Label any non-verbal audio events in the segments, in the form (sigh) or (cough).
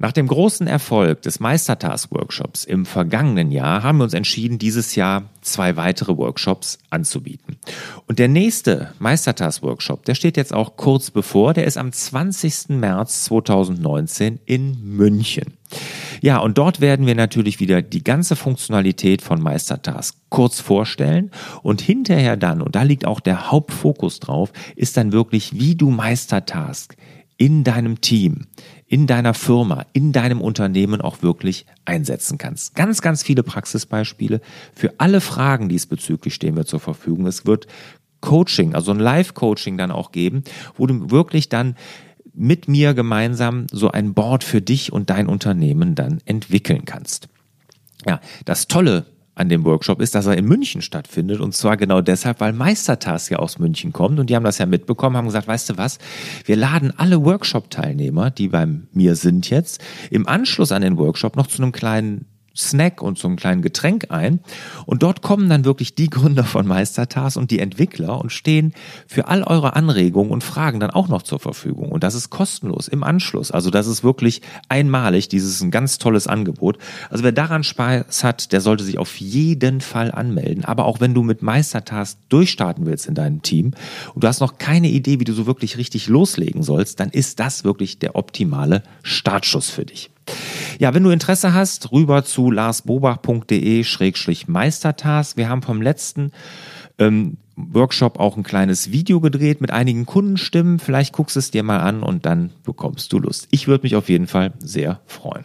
Nach dem großen Erfolg des Meistertask-Workshops im vergangenen Jahr haben wir uns entschieden, dieses Jahr zwei weitere Workshops anzubieten. Und der nächste Meistertask-Workshop, der steht jetzt auch kurz bevor, der ist am 20. März 2019 in München. Ja, und dort werden wir natürlich wieder die ganze Funktionalität von Meistertask kurz vorstellen und hinterher dann, und da liegt auch der Hauptfokus drauf, ist dann wirklich, wie du Meistertask in deinem Team, in deiner Firma, in deinem Unternehmen auch wirklich einsetzen kannst. Ganz, ganz viele Praxisbeispiele. Für alle Fragen diesbezüglich stehen wir zur Verfügung. Es wird Coaching, also ein Live-Coaching dann auch geben, wo du wirklich dann mit mir gemeinsam so ein Board für dich und dein Unternehmen dann entwickeln kannst. Ja, das Tolle an dem Workshop ist, dass er in München stattfindet. Und zwar genau deshalb, weil Meistertask ja aus München kommt. Und die haben das ja mitbekommen, haben gesagt, weißt du was, wir laden alle Workshop-Teilnehmer, die bei mir sind jetzt, im Anschluss an den Workshop noch zu einem kleinen Snack und so einem kleinen Getränk ein. Und dort kommen dann wirklich die Gründer von Meistertas und die Entwickler und stehen für all eure Anregungen und Fragen dann auch noch zur Verfügung. Und das ist kostenlos im Anschluss. Also das ist wirklich einmalig. Dieses ist ein ganz tolles Angebot. Also wer daran Spaß hat, der sollte sich auf jeden Fall anmelden. Aber auch wenn du mit Meistertas durchstarten willst in deinem Team und du hast noch keine Idee, wie du so wirklich richtig loslegen sollst, dann ist das wirklich der optimale Startschuss für dich. Ja, wenn du Interesse hast, rüber zu larsbobach.de-meistertask. Wir haben vom letzten ähm, Workshop auch ein kleines Video gedreht mit einigen Kundenstimmen. Vielleicht guckst es dir mal an und dann bekommst du Lust. Ich würde mich auf jeden Fall sehr freuen.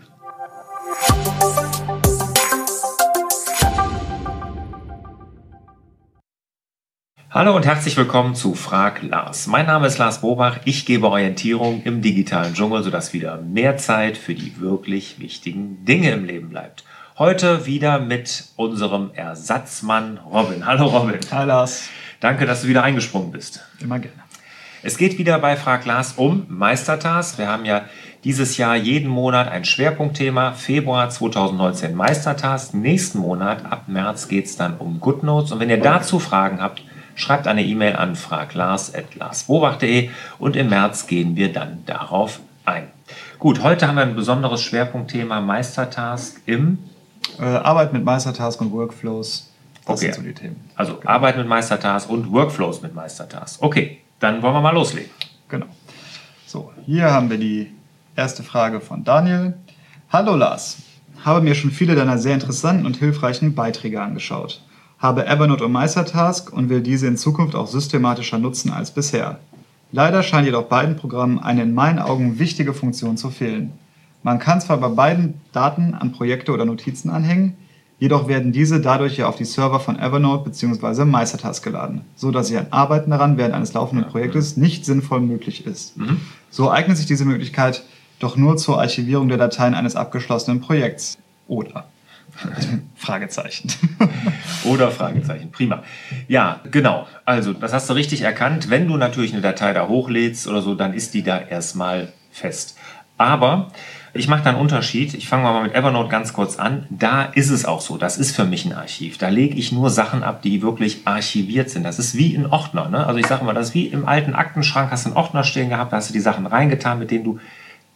Hallo und herzlich willkommen zu Frag Lars. Mein Name ist Lars Bobach. Ich gebe Orientierung im digitalen Dschungel, sodass wieder mehr Zeit für die wirklich wichtigen Dinge im Leben bleibt. Heute wieder mit unserem Ersatzmann Robin. Hallo Robin. Hallo Lars. Danke, dass du wieder eingesprungen bist. Immer gerne. Es geht wieder bei Frag Lars um Meistertask. Wir haben ja dieses Jahr jeden Monat ein Schwerpunktthema. Februar 2019 Meistertask. Nächsten Monat, ab März, geht es dann um GoodNotes. Und wenn ihr dazu Fragen habt, schreibt eine E-Mail an fraglars.larsbobach.de und im März gehen wir dann darauf ein. Gut, heute haben wir ein besonderes Schwerpunktthema Meistertask im äh, Arbeit mit Meistertask und Workflows. Das okay. sind so die Themen. Also genau. Arbeit mit Meistertask und Workflows mit Meistertask. Okay, dann wollen wir mal loslegen. Genau. So, hier haben wir die erste Frage von Daniel. Hallo Lars, habe mir schon viele deiner sehr interessanten und hilfreichen Beiträge angeschaut habe Evernote und Meistertask und will diese in Zukunft auch systematischer nutzen als bisher. Leider scheint jedoch beiden Programmen eine in meinen Augen wichtige Funktion zu fehlen. Man kann zwar bei beiden Daten an Projekte oder Notizen anhängen, jedoch werden diese dadurch ja auf die Server von Evernote bzw. Meistertask geladen, so dass ein Arbeiten daran während eines laufenden Projektes nicht sinnvoll möglich ist. Mhm. So eignet sich diese Möglichkeit doch nur zur Archivierung der Dateien eines abgeschlossenen Projekts. Oder (laughs) Fragezeichen. (laughs) Oder Fragezeichen. Prima. Ja, genau. Also, das hast du richtig erkannt. Wenn du natürlich eine Datei da hochlädst oder so, dann ist die da erstmal fest. Aber ich mache da einen Unterschied. Ich fange mal mit Evernote ganz kurz an. Da ist es auch so. Das ist für mich ein Archiv. Da lege ich nur Sachen ab, die wirklich archiviert sind. Das ist wie ein Ordner. Ne? Also ich sage mal, das ist wie im alten Aktenschrank. Hast du einen Ordner stehen gehabt, da hast du die Sachen reingetan, mit denen du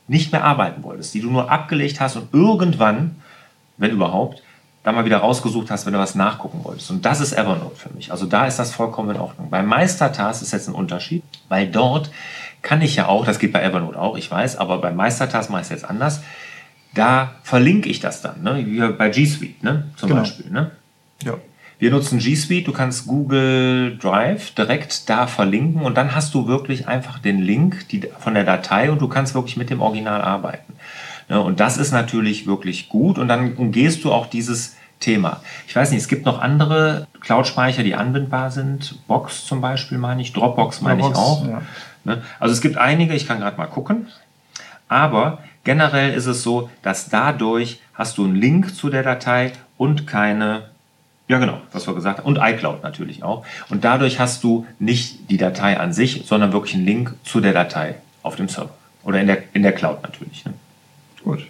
nicht mehr arbeiten wolltest, die du nur abgelegt hast und irgendwann wenn überhaupt, da mal wieder rausgesucht hast, wenn du was nachgucken wolltest. Und das ist Evernote für mich. Also da ist das vollkommen in Ordnung. Bei Meistertask ist jetzt ein Unterschied, weil dort kann ich ja auch, das geht bei Evernote auch, ich weiß, aber bei Meistertask mache ich es jetzt anders. Da verlinke ich das dann, ne? wie bei G Suite ne? zum genau. Beispiel. Ne? Ja. Wir nutzen G Suite, du kannst Google Drive direkt da verlinken und dann hast du wirklich einfach den Link die, von der Datei und du kannst wirklich mit dem Original arbeiten. Ne, und das ist natürlich wirklich gut und dann umgehst du auch dieses Thema. Ich weiß nicht, es gibt noch andere Cloud-Speicher, die anbindbar sind. Box zum Beispiel meine ich, Dropbox meine Dropbox, ich auch. Ja. Ne, also es gibt einige, ich kann gerade mal gucken. Aber generell ist es so, dass dadurch hast du einen Link zu der Datei und keine, ja genau, was wir gesagt haben, und iCloud natürlich auch. Und dadurch hast du nicht die Datei an sich, sondern wirklich einen Link zu der Datei auf dem Server. Oder in der, in der Cloud natürlich. Ne? Gut.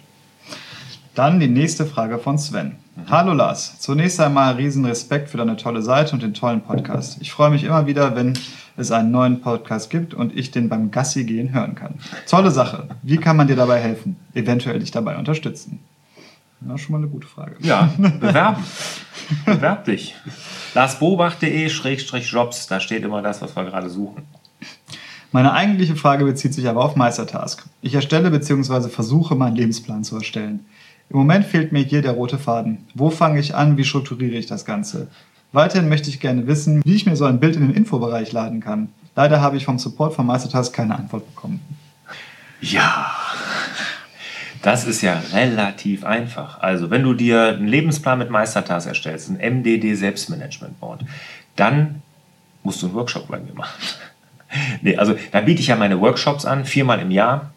Dann die nächste Frage von Sven. Hallo Lars, zunächst einmal riesen Respekt für deine tolle Seite und den tollen Podcast. Ich freue mich immer wieder, wenn es einen neuen Podcast gibt und ich den beim Gassi gehen hören kann. Tolle Sache. Wie kann man dir dabei helfen? Eventuell dich dabei unterstützen? Ja, schon mal eine gute Frage. Ja, (laughs) bewerben. Bewerb dich. larsbobach.de-jobs, da steht immer das, was wir gerade suchen. Meine eigentliche Frage bezieht sich aber auf Meistertask. Ich erstelle bzw. versuche, meinen Lebensplan zu erstellen. Im Moment fehlt mir hier der rote Faden. Wo fange ich an? Wie strukturiere ich das Ganze? Weiterhin möchte ich gerne wissen, wie ich mir so ein Bild in den Infobereich laden kann. Leider habe ich vom Support von Meistertask keine Antwort bekommen. Ja, das ist ja relativ einfach. Also, wenn du dir einen Lebensplan mit Meistertask erstellst, ein MDD Selbstmanagement Board, dann musst du einen Workshop bei mir machen. Nee, also da biete ich ja meine Workshops an, viermal im Jahr.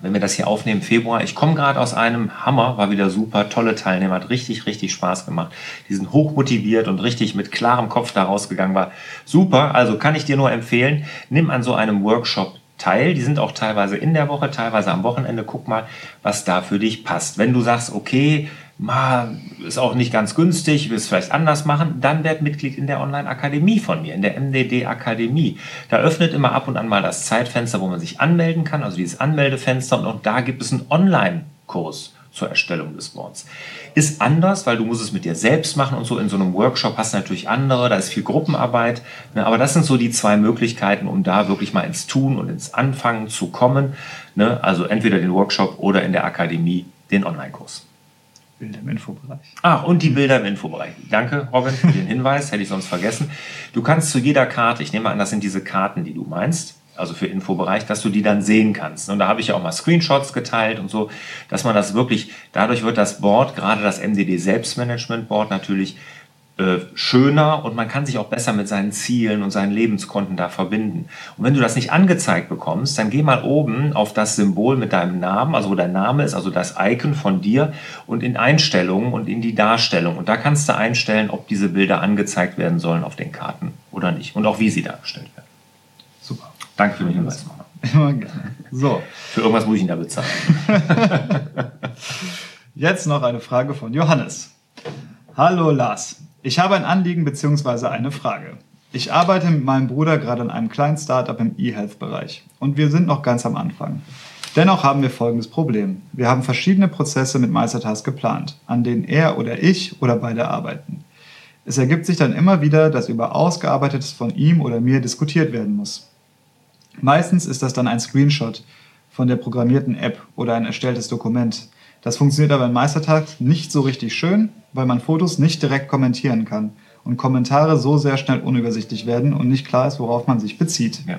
Wenn wir das hier aufnehmen, Februar, ich komme gerade aus einem Hammer, war wieder super, tolle Teilnehmer, hat richtig, richtig Spaß gemacht. Die sind hochmotiviert und richtig mit klarem Kopf da rausgegangen, war super. Also kann ich dir nur empfehlen, nimm an so einem Workshop teil. Die sind auch teilweise in der Woche, teilweise am Wochenende. Guck mal, was da für dich passt. Wenn du sagst, okay, mal, ist auch nicht ganz günstig, willst vielleicht anders machen, dann werd Mitglied in der Online-Akademie von mir, in der MDD-Akademie. Da öffnet immer ab und an mal das Zeitfenster, wo man sich anmelden kann, also dieses Anmeldefenster und auch da gibt es einen Online-Kurs zur Erstellung des Boards. Ist anders, weil du musst es mit dir selbst machen und so. In so einem Workshop hast du natürlich andere, da ist viel Gruppenarbeit. Ne? Aber das sind so die zwei Möglichkeiten, um da wirklich mal ins Tun und ins Anfangen zu kommen. Ne? Also entweder den Workshop oder in der Akademie den Online-Kurs. Bilder im Infobereich. Ach, und die Bilder im Infobereich. Danke, Robin, für den Hinweis, hätte ich sonst vergessen. Du kannst zu jeder Karte, ich nehme an, das sind diese Karten, die du meinst, also für Infobereich, dass du die dann sehen kannst. Und da habe ich ja auch mal Screenshots geteilt und so, dass man das wirklich, dadurch wird das Board, gerade das MDD Selbstmanagement Board natürlich äh, schöner und man kann sich auch besser mit seinen Zielen und seinen Lebenskonten da verbinden. Und wenn du das nicht angezeigt bekommst, dann geh mal oben auf das Symbol mit deinem Namen, also wo dein Name ist, also das Icon von dir und in Einstellungen und in die Darstellung. Und da kannst du einstellen, ob diese Bilder angezeigt werden sollen auf den Karten oder nicht und auch wie sie dargestellt werden. Super. Danke für den Hinweis. Immer gerne. So. Für irgendwas muss ich ihn da bezahlen. (laughs) Jetzt noch eine Frage von Johannes. Hallo Lars. Ich habe ein Anliegen bzw. eine Frage. Ich arbeite mit meinem Bruder gerade an einem kleinen Startup im E-Health-Bereich und wir sind noch ganz am Anfang. Dennoch haben wir folgendes Problem. Wir haben verschiedene Prozesse mit Meistertask geplant, an denen er oder ich oder beide arbeiten. Es ergibt sich dann immer wieder, dass über Ausgearbeitetes von ihm oder mir diskutiert werden muss. Meistens ist das dann ein Screenshot von der programmierten App oder ein erstelltes Dokument. Das funktioniert aber in Meistertag nicht so richtig schön, weil man Fotos nicht direkt kommentieren kann und Kommentare so sehr schnell unübersichtlich werden und nicht klar ist, worauf man sich bezieht. Ja.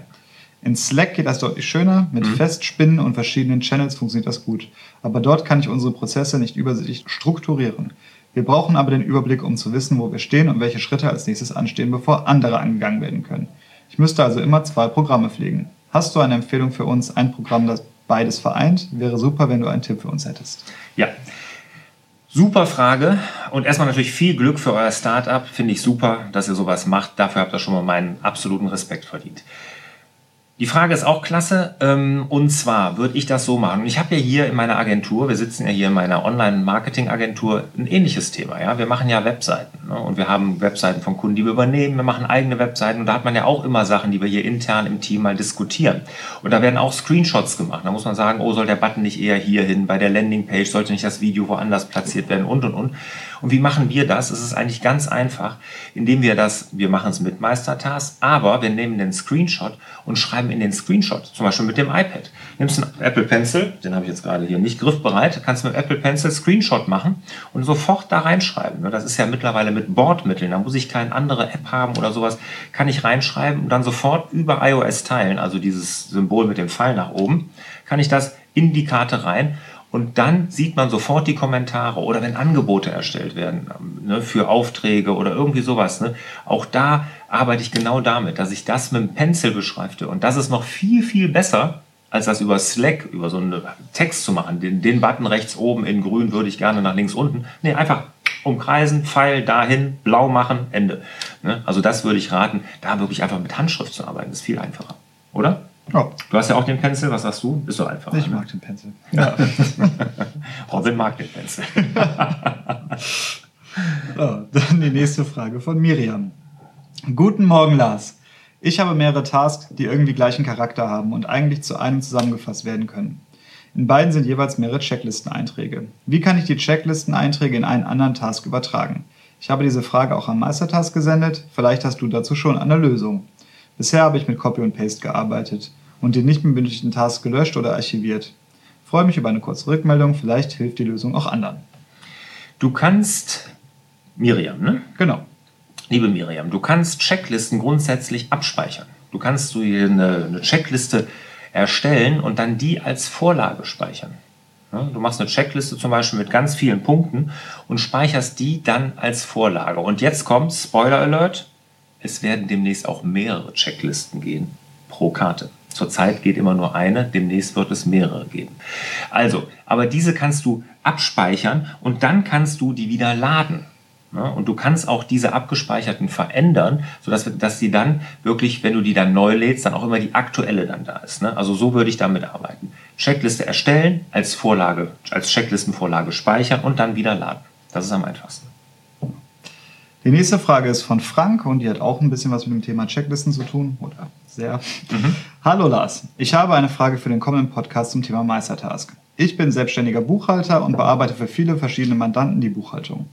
In Slack geht das deutlich schöner. Mit mhm. Festspinnen und verschiedenen Channels funktioniert das gut. Aber dort kann ich unsere Prozesse nicht übersichtlich strukturieren. Wir brauchen aber den Überblick, um zu wissen, wo wir stehen und welche Schritte als nächstes anstehen, bevor andere angegangen werden können. Ich müsste also immer zwei Programme pflegen. Hast du eine Empfehlung für uns, ein Programm, das beides vereint? Wäre super, wenn du einen Tipp für uns hättest. Ja, Super Frage und erstmal natürlich viel Glück für euer Startup. Finde ich super, dass ihr sowas macht. Dafür habt ihr schon mal meinen absoluten Respekt verdient. Die Frage ist auch klasse. Ähm, und zwar würde ich das so machen. Ich habe ja hier in meiner Agentur, wir sitzen ja hier in meiner Online-Marketing-Agentur, ein ähnliches Thema. Ja? Wir machen ja Webseiten. Ne? Und wir haben Webseiten von Kunden, die wir übernehmen. Wir machen eigene Webseiten. Und da hat man ja auch immer Sachen, die wir hier intern im Team mal diskutieren. Und da werden auch Screenshots gemacht. Da muss man sagen, oh, soll der Button nicht eher hier hin? Bei der Landingpage sollte nicht das Video woanders platziert werden und, und, und. Und wie machen wir das? Es ist eigentlich ganz einfach, indem wir das, wir machen es mit Meistertask, aber wir nehmen den Screenshot und schreiben in den Screenshot, zum Beispiel mit dem iPad. Nimmst einen Apple Pencil, den habe ich jetzt gerade hier nicht griffbereit, kannst mit Apple Pencil Screenshot machen und sofort da reinschreiben. Das ist ja mittlerweile mit Bordmitteln, da muss ich keine andere App haben oder sowas, kann ich reinschreiben und dann sofort über iOS teilen, also dieses Symbol mit dem Pfeil nach oben, kann ich das in die Karte rein und dann sieht man sofort die Kommentare oder wenn Angebote erstellt werden ne, für Aufträge oder irgendwie sowas. Ne, auch da arbeite ich genau damit, dass ich das mit dem Pencil beschreibe. Und das ist noch viel, viel besser, als das über Slack, über so einen Text zu machen. Den, den Button rechts oben in grün würde ich gerne nach links unten. Nee, einfach umkreisen, Pfeil dahin, blau machen, Ende. Ne, also das würde ich raten, da wirklich einfach mit Handschrift zu arbeiten. Das ist viel einfacher. Oder? Oh. Du hast ja auch den Pencil, was sagst du? Ist so einfach. Ich ne? mag den Pencil. Ja. (laughs) Robin mag den Pencil. (laughs) Oh, dann die nächste Frage von Miriam. Guten Morgen, Lars. Ich habe mehrere Tasks, die irgendwie gleichen Charakter haben und eigentlich zu einem zusammengefasst werden können. In beiden sind jeweils mehrere Checklisteneinträge. Wie kann ich die Checklisteneinträge in einen anderen Task übertragen? Ich habe diese Frage auch am Meistertask gesendet. Vielleicht hast du dazu schon eine Lösung. Bisher habe ich mit Copy und Paste gearbeitet und den nicht mehr benötigten Task gelöscht oder archiviert. Ich freue mich über eine kurze Rückmeldung. Vielleicht hilft die Lösung auch anderen. Du kannst, Miriam, ne? Genau. Liebe Miriam, du kannst Checklisten grundsätzlich abspeichern. Du kannst du hier eine, eine Checkliste erstellen und dann die als Vorlage speichern. Du machst eine Checkliste zum Beispiel mit ganz vielen Punkten und speicherst die dann als Vorlage. Und jetzt kommt Spoiler Alert: Es werden demnächst auch mehrere Checklisten gehen pro Karte. Zurzeit geht immer nur eine, demnächst wird es mehrere geben. Also, aber diese kannst du abspeichern und dann kannst du die wieder laden. Und du kannst auch diese abgespeicherten verändern, sodass dass sie dann wirklich, wenn du die dann neu lädst, dann auch immer die aktuelle dann da ist. Ne? Also so würde ich damit arbeiten. Checkliste erstellen, als Vorlage, als Checklistenvorlage speichern und dann wieder laden. Das ist am einfachsten. Die nächste Frage ist von Frank und die hat auch ein bisschen was mit dem Thema Checklisten zu tun. Oder sehr. Mhm. Hallo Lars, ich habe eine Frage für den kommenden Podcast zum Thema Meistertask. Ich bin selbstständiger Buchhalter und bearbeite für viele verschiedene Mandanten die Buchhaltung.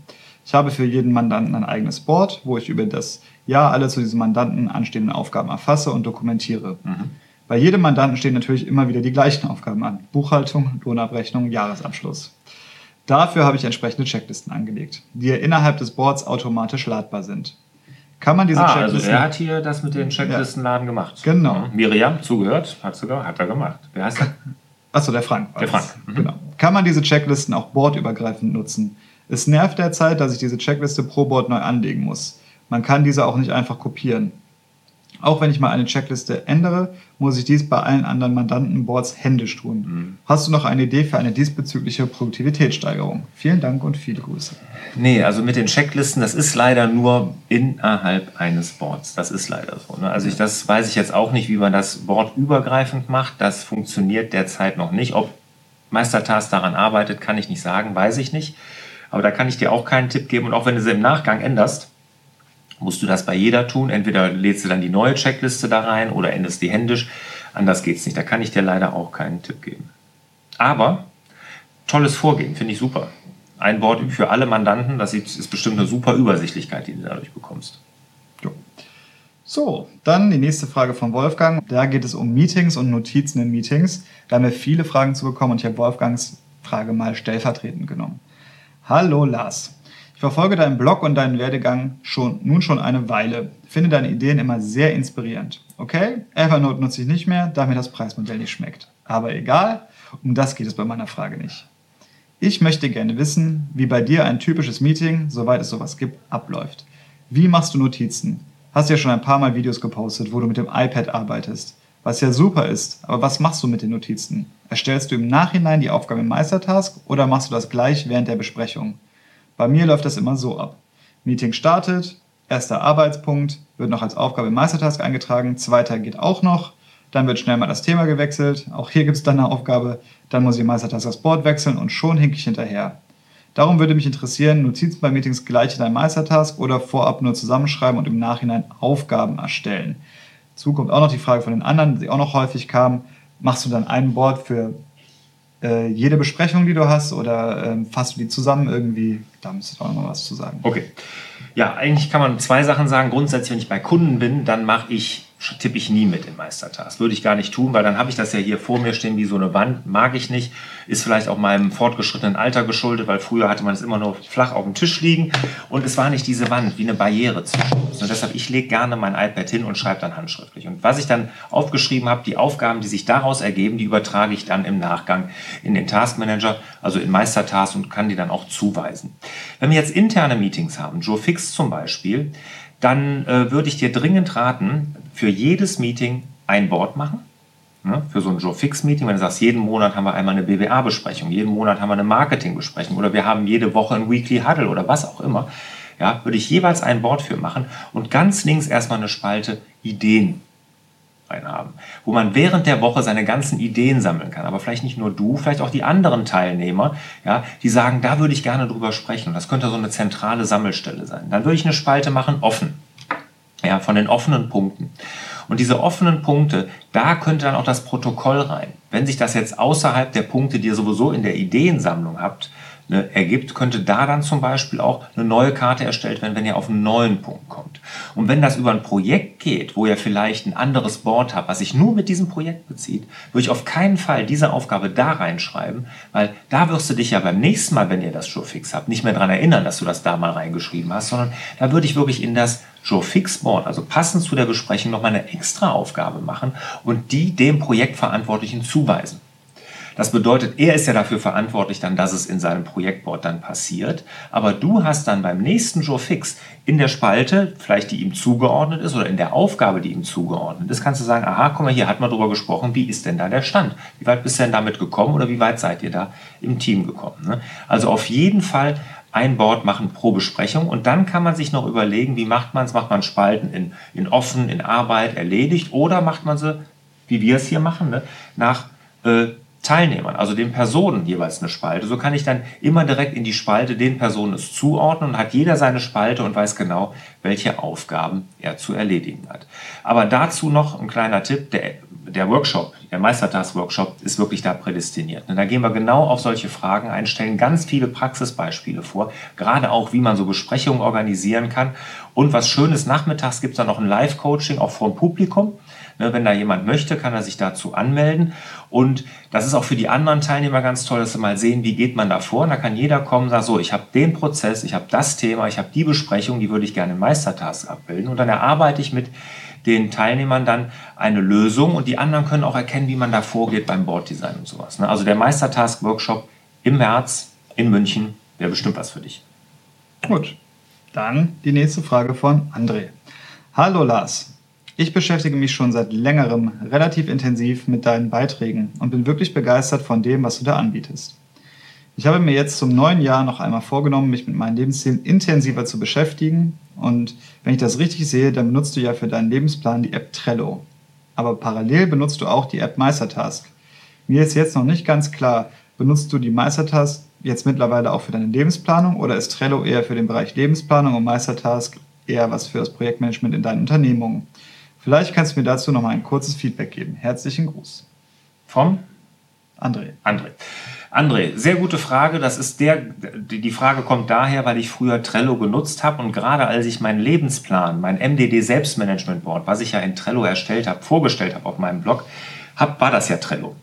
Ich habe für jeden Mandanten ein eigenes Board, wo ich über das Jahr alle zu diesem Mandanten anstehenden Aufgaben erfasse und dokumentiere. Mhm. Bei jedem Mandanten stehen natürlich immer wieder die gleichen Aufgaben an. Buchhaltung, Lohnabrechnung, Jahresabschluss. Dafür habe ich entsprechende Checklisten angelegt, die innerhalb des Boards automatisch ladbar sind. Kann man diese ah, Checklisten... Also er hat hier das mit den Checklistenladen ja. gemacht. Genau. Mhm. Miriam, zugehört, hat, sogar, hat er gemacht. Wer heißt er? Achso, der Frank. der Frank. Mhm. Genau. Kann man diese Checklisten auch boardübergreifend nutzen? Es nervt derzeit, dass ich diese Checkliste pro Board neu anlegen muss. Man kann diese auch nicht einfach kopieren. Auch wenn ich mal eine Checkliste ändere, muss ich dies bei allen anderen Mandantenboards händisch tun. Mhm. Hast du noch eine Idee für eine diesbezügliche Produktivitätssteigerung? Vielen Dank und viele Grüße. Nee, also mit den Checklisten, das ist leider nur innerhalb eines Boards. Das ist leider so. Ne? Also ich, das weiß ich jetzt auch nicht, wie man das Board übergreifend macht. Das funktioniert derzeit noch nicht. Ob Meistertask daran arbeitet, kann ich nicht sagen, weiß ich nicht. Aber da kann ich dir auch keinen Tipp geben. Und auch wenn du sie im Nachgang änderst, musst du das bei jeder tun. Entweder lädst du dann die neue Checkliste da rein oder änderst die händisch. Anders geht es nicht. Da kann ich dir leider auch keinen Tipp geben. Aber tolles Vorgehen, finde ich super. Ein Board für alle Mandanten, das ist bestimmt eine super Übersichtlichkeit, die du dadurch bekommst. So, dann die nächste Frage von Wolfgang. Da geht es um Meetings und Notizen in Meetings. Da haben wir viele Fragen zu bekommen und ich habe Wolfgangs Frage mal stellvertretend genommen. Hallo Lars. Verfolge deinen Blog und deinen Werdegang schon, nun schon eine Weile. Finde deine Ideen immer sehr inspirierend. Okay, Evernote nutze ich nicht mehr, da mir das Preismodell nicht schmeckt. Aber egal, um das geht es bei meiner Frage nicht. Ich möchte gerne wissen, wie bei dir ein typisches Meeting, soweit es sowas gibt, abläuft. Wie machst du Notizen? Hast ja schon ein paar Mal Videos gepostet, wo du mit dem iPad arbeitest was ja super ist. Aber was machst du mit den Notizen? Erstellst du im Nachhinein die Aufgabe im Meistertask oder machst du das gleich während der Besprechung? Bei mir läuft das immer so ab. Meeting startet, erster Arbeitspunkt, wird noch als Aufgabe im Meistertask eingetragen, zweiter geht auch noch, dann wird schnell mal das Thema gewechselt, auch hier gibt es dann eine Aufgabe, dann muss ich im Meistertask das Board wechseln und schon hink ich hinterher. Darum würde mich interessieren, Notizen bei Meetings gleich in einem Meistertask oder vorab nur zusammenschreiben und im Nachhinein Aufgaben erstellen. Dazu kommt auch noch die Frage von den anderen, die auch noch häufig kam, machst du dann ein Board für äh, jede Besprechung, die du hast oder ähm, fasst du die zusammen irgendwie? Da müsstest du auch noch was zu sagen. Okay. Ja, eigentlich kann man zwei Sachen sagen. Grundsätzlich, wenn ich bei Kunden bin, dann mache ich tippe ich nie mit in Meistertask. Würde ich gar nicht tun, weil dann habe ich das ja hier vor mir stehen wie so eine Wand. Mag ich nicht. Ist vielleicht auch meinem fortgeschrittenen Alter geschuldet, weil früher hatte man es immer nur flach auf dem Tisch liegen und es war nicht diese Wand wie eine Barriere zwischen uns. Und deshalb, ich lege gerne mein iPad hin und schreibe dann handschriftlich. Und was ich dann aufgeschrieben habe, die Aufgaben, die sich daraus ergeben, die übertrage ich dann im Nachgang in den Taskmanager, also in Meistertask und kann die dann auch zuweisen. Wenn wir jetzt interne Meetings haben, Joe Fix zum Beispiel, dann äh, würde ich dir dringend raten, für jedes Meeting ein Board machen. Ne? Für so ein Joe Fix Meeting, wenn du sagst, jeden Monat haben wir einmal eine BWA-Besprechung, jeden Monat haben wir eine Marketing-Besprechung oder wir haben jede Woche ein Weekly Huddle oder was auch immer, ja, würde ich jeweils ein Board für machen und ganz links erstmal eine Spalte Ideen reinhaben, wo man während der Woche seine ganzen Ideen sammeln kann. Aber vielleicht nicht nur du, vielleicht auch die anderen Teilnehmer, ja, die sagen, da würde ich gerne drüber sprechen. Und das könnte so eine zentrale Sammelstelle sein. Dann würde ich eine Spalte machen, offen. Ja, von den offenen Punkten. Und diese offenen Punkte, da könnte dann auch das Protokoll rein. Wenn sich das jetzt außerhalb der Punkte, die ihr sowieso in der Ideensammlung habt, ne, ergibt, könnte da dann zum Beispiel auch eine neue Karte erstellt werden, wenn ihr auf einen neuen Punkt kommt. Und wenn das über ein Projekt geht, wo ihr vielleicht ein anderes Board habt, was sich nur mit diesem Projekt bezieht, würde ich auf keinen Fall diese Aufgabe da reinschreiben, weil da wirst du dich ja beim nächsten Mal, wenn ihr das schon fix habt, nicht mehr daran erinnern, dass du das da mal reingeschrieben hast, sondern da würde ich wirklich in das Joe Fix Board, also passend zu der Besprechung, nochmal eine extra Aufgabe machen und die dem Projektverantwortlichen zuweisen. Das bedeutet, er ist ja dafür verantwortlich dann, dass es in seinem Projektboard dann passiert. Aber du hast dann beim nächsten Joe Fix in der Spalte, vielleicht die ihm zugeordnet ist oder in der Aufgabe, die ihm zugeordnet ist, kannst du sagen, aha, guck mal, hier hat man drüber gesprochen, wie ist denn da der Stand? Wie weit bist du denn damit gekommen oder wie weit seid ihr da im Team gekommen? Ne? Also auf jeden Fall ein Board machen pro Besprechung und dann kann man sich noch überlegen, wie macht man es? Macht man Spalten in, in offen, in Arbeit, erledigt oder macht man sie, wie wir es hier machen, ne? nach äh, Teilnehmern, also den Personen jeweils eine Spalte. So kann ich dann immer direkt in die Spalte den Personen es zuordnen und hat jeder seine Spalte und weiß genau, welche Aufgaben er zu erledigen hat. Aber dazu noch ein kleiner Tipp, der, der Workshop, der Meistertask-Workshop ist wirklich da prädestiniert. Und da gehen wir genau auf solche Fragen ein, stellen ganz viele Praxisbeispiele vor, gerade auch, wie man so Besprechungen organisieren kann. Und was Schönes, nachmittags gibt es dann noch ein Live-Coaching auch vor dem Publikum. Ne, wenn da jemand möchte, kann er sich dazu anmelden. Und das ist auch für die anderen Teilnehmer ganz toll, dass sie mal sehen, wie geht man da vor. Und da kann jeder kommen und sagen, so, ich habe den Prozess, ich habe das Thema, ich habe die Besprechung, die würde ich gerne im Meistertask abbilden. Und dann erarbeite ich mit den Teilnehmern dann eine Lösung und die anderen können auch erkennen, wie man da vorgeht beim Boarddesign und sowas. Ne? Also der Meistertask-Workshop im März in München wäre bestimmt was für dich. Gut, dann die nächste Frage von André. Hallo Lars, ich beschäftige mich schon seit längerem relativ intensiv mit deinen Beiträgen und bin wirklich begeistert von dem, was du da anbietest. Ich habe mir jetzt zum neuen Jahr noch einmal vorgenommen, mich mit meinen Lebenszielen intensiver zu beschäftigen. Und wenn ich das richtig sehe, dann benutzt du ja für deinen Lebensplan die App Trello. Aber parallel benutzt du auch die App Meistertask. Mir ist jetzt noch nicht ganz klar, benutzt du die Meistertask jetzt mittlerweile auch für deine Lebensplanung oder ist Trello eher für den Bereich Lebensplanung und Meistertask eher was für das Projektmanagement in deinen Unternehmungen? Vielleicht kannst du mir dazu noch mal ein kurzes Feedback geben. Herzlichen Gruß. Vom? André. André. André, sehr gute Frage. Das ist der, die Frage kommt daher, weil ich früher Trello genutzt habe und gerade als ich meinen Lebensplan, mein MDD Selbstmanagement Board, was ich ja in Trello erstellt habe, vorgestellt habe auf meinem Blog, hab, war das ja Trello.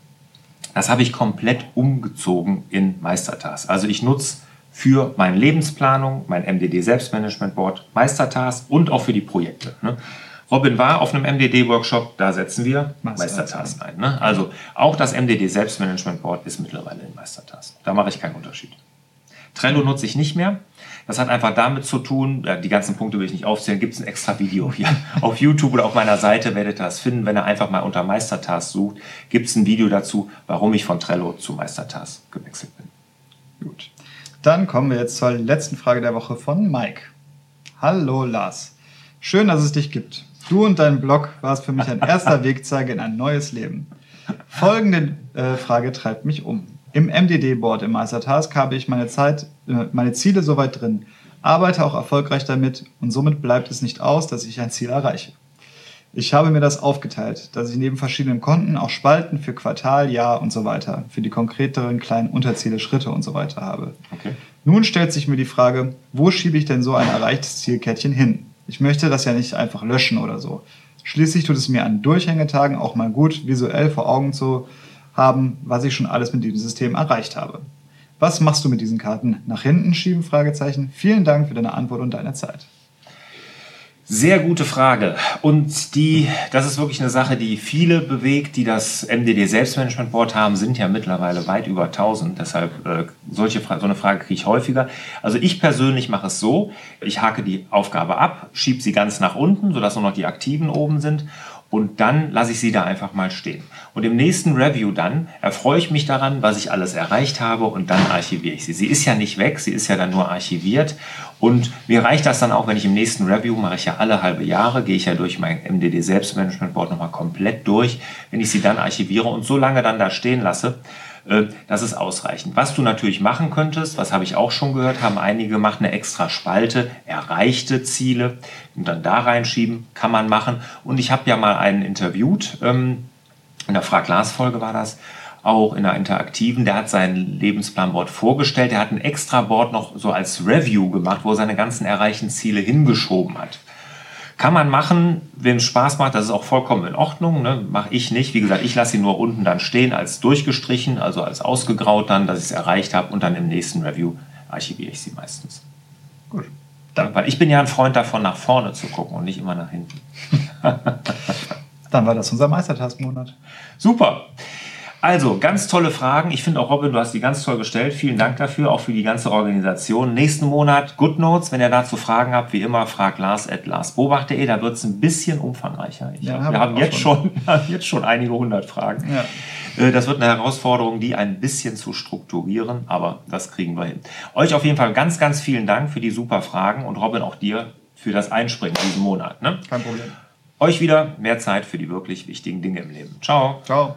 Das habe ich komplett umgezogen in Meistertask. Also ich nutze für meine Lebensplanung, mein MDD Selbstmanagement Board, Meistertask und auch für die Projekte. Ne? Robin war auf einem MDD-Workshop, da setzen wir Meistertask ein. Ne? Also auch das MDD Selbstmanagement Board ist mittlerweile in Meistertask. Da mache ich keinen Unterschied. Trello nutze ich nicht mehr. Das hat einfach damit zu tun, die ganzen Punkte will ich nicht aufzählen, gibt es ein extra Video hier (laughs) auf YouTube oder auf meiner Seite werdet ihr das finden. Wenn ihr einfach mal unter Meistertask sucht, gibt es ein Video dazu, warum ich von Trello zu Meistertask gewechselt bin. Gut. Dann kommen wir jetzt zur letzten Frage der Woche von Mike. Hallo Lars. Schön, dass es dich gibt. Du und dein Blog warst für mich ein erster (laughs) Wegzeiger in ein neues Leben. Folgende äh, Frage treibt mich um. Im MDD-Board im Meistertask habe ich meine Zeit, äh, meine Ziele soweit drin, arbeite auch erfolgreich damit und somit bleibt es nicht aus, dass ich ein Ziel erreiche. Ich habe mir das aufgeteilt, dass ich neben verschiedenen Konten auch Spalten für Quartal, Jahr und so weiter, für die konkreteren kleinen Unterziele, Schritte und so weiter habe. Okay. Nun stellt sich mir die Frage, wo schiebe ich denn so ein erreichtes Zielkettchen hin? Ich möchte das ja nicht einfach löschen oder so. Schließlich tut es mir an Durchhängetagen auch mal gut, visuell vor Augen zu haben, was ich schon alles mit diesem System erreicht habe. Was machst du mit diesen Karten? Nach hinten schieben? Vielen Dank für deine Antwort und deine Zeit. Sehr gute Frage. Und die, das ist wirklich eine Sache, die viele bewegt, die das MDD Selbstmanagement Board haben, sind ja mittlerweile weit über 1000. Deshalb äh, solche, so eine Frage kriege ich häufiger. Also ich persönlich mache es so, ich hake die Aufgabe ab, schiebe sie ganz nach unten, sodass nur noch die Aktiven oben sind und dann lasse ich sie da einfach mal stehen. Und im nächsten Review dann erfreue ich mich daran, was ich alles erreicht habe und dann archiviere ich sie. Sie ist ja nicht weg, sie ist ja dann nur archiviert und mir reicht das dann auch, wenn ich im nächsten Review mache ich ja alle halbe Jahre, gehe ich ja durch mein MDD Selbstmanagement Board nochmal komplett durch, wenn ich sie dann archiviere und so lange dann da stehen lasse, das ist ausreichend. Was du natürlich machen könntest, was habe ich auch schon gehört, haben einige gemacht, eine extra Spalte, erreichte Ziele und dann da reinschieben, kann man machen. Und ich habe ja mal einen interviewt, ähm, in der Frag-Glas-Folge war das, auch in der interaktiven, der hat sein Lebensplanboard vorgestellt, der hat ein extra Board noch so als Review gemacht, wo er seine ganzen erreichten Ziele hingeschoben hat. Kann man machen, wem es Spaß macht, das ist auch vollkommen in Ordnung. Ne? Mache ich nicht. Wie gesagt, ich lasse sie nur unten dann stehen als durchgestrichen, also als ausgegraut dann, dass ich es erreicht habe und dann im nächsten Review archiviere ich sie meistens. Gut. Dann, weil ich bin ja ein Freund davon, nach vorne zu gucken und nicht immer nach hinten. (laughs) dann war das unser Meistertaskmonat. Super. Also, ganz tolle Fragen. Ich finde auch, Robin, du hast die ganz toll gestellt. Vielen Dank dafür, auch für die ganze Organisation. Nächsten Monat GoodNotes. Wenn ihr dazu Fragen habt, wie immer, fragt Lars at larsbobach.de. Da wird es ein bisschen umfangreicher. Ja, hab, wir haben jetzt schon. schon, (laughs) jetzt schon einige hundert Fragen. Ja. Äh, das wird eine Herausforderung, die ein bisschen zu strukturieren, aber das kriegen wir hin. Euch auf jeden Fall ganz, ganz vielen Dank für die super Fragen und Robin auch dir für das Einspringen diesen Monat. Ne? Kein Problem. Euch wieder mehr Zeit für die wirklich wichtigen Dinge im Leben. Ciao. Ciao.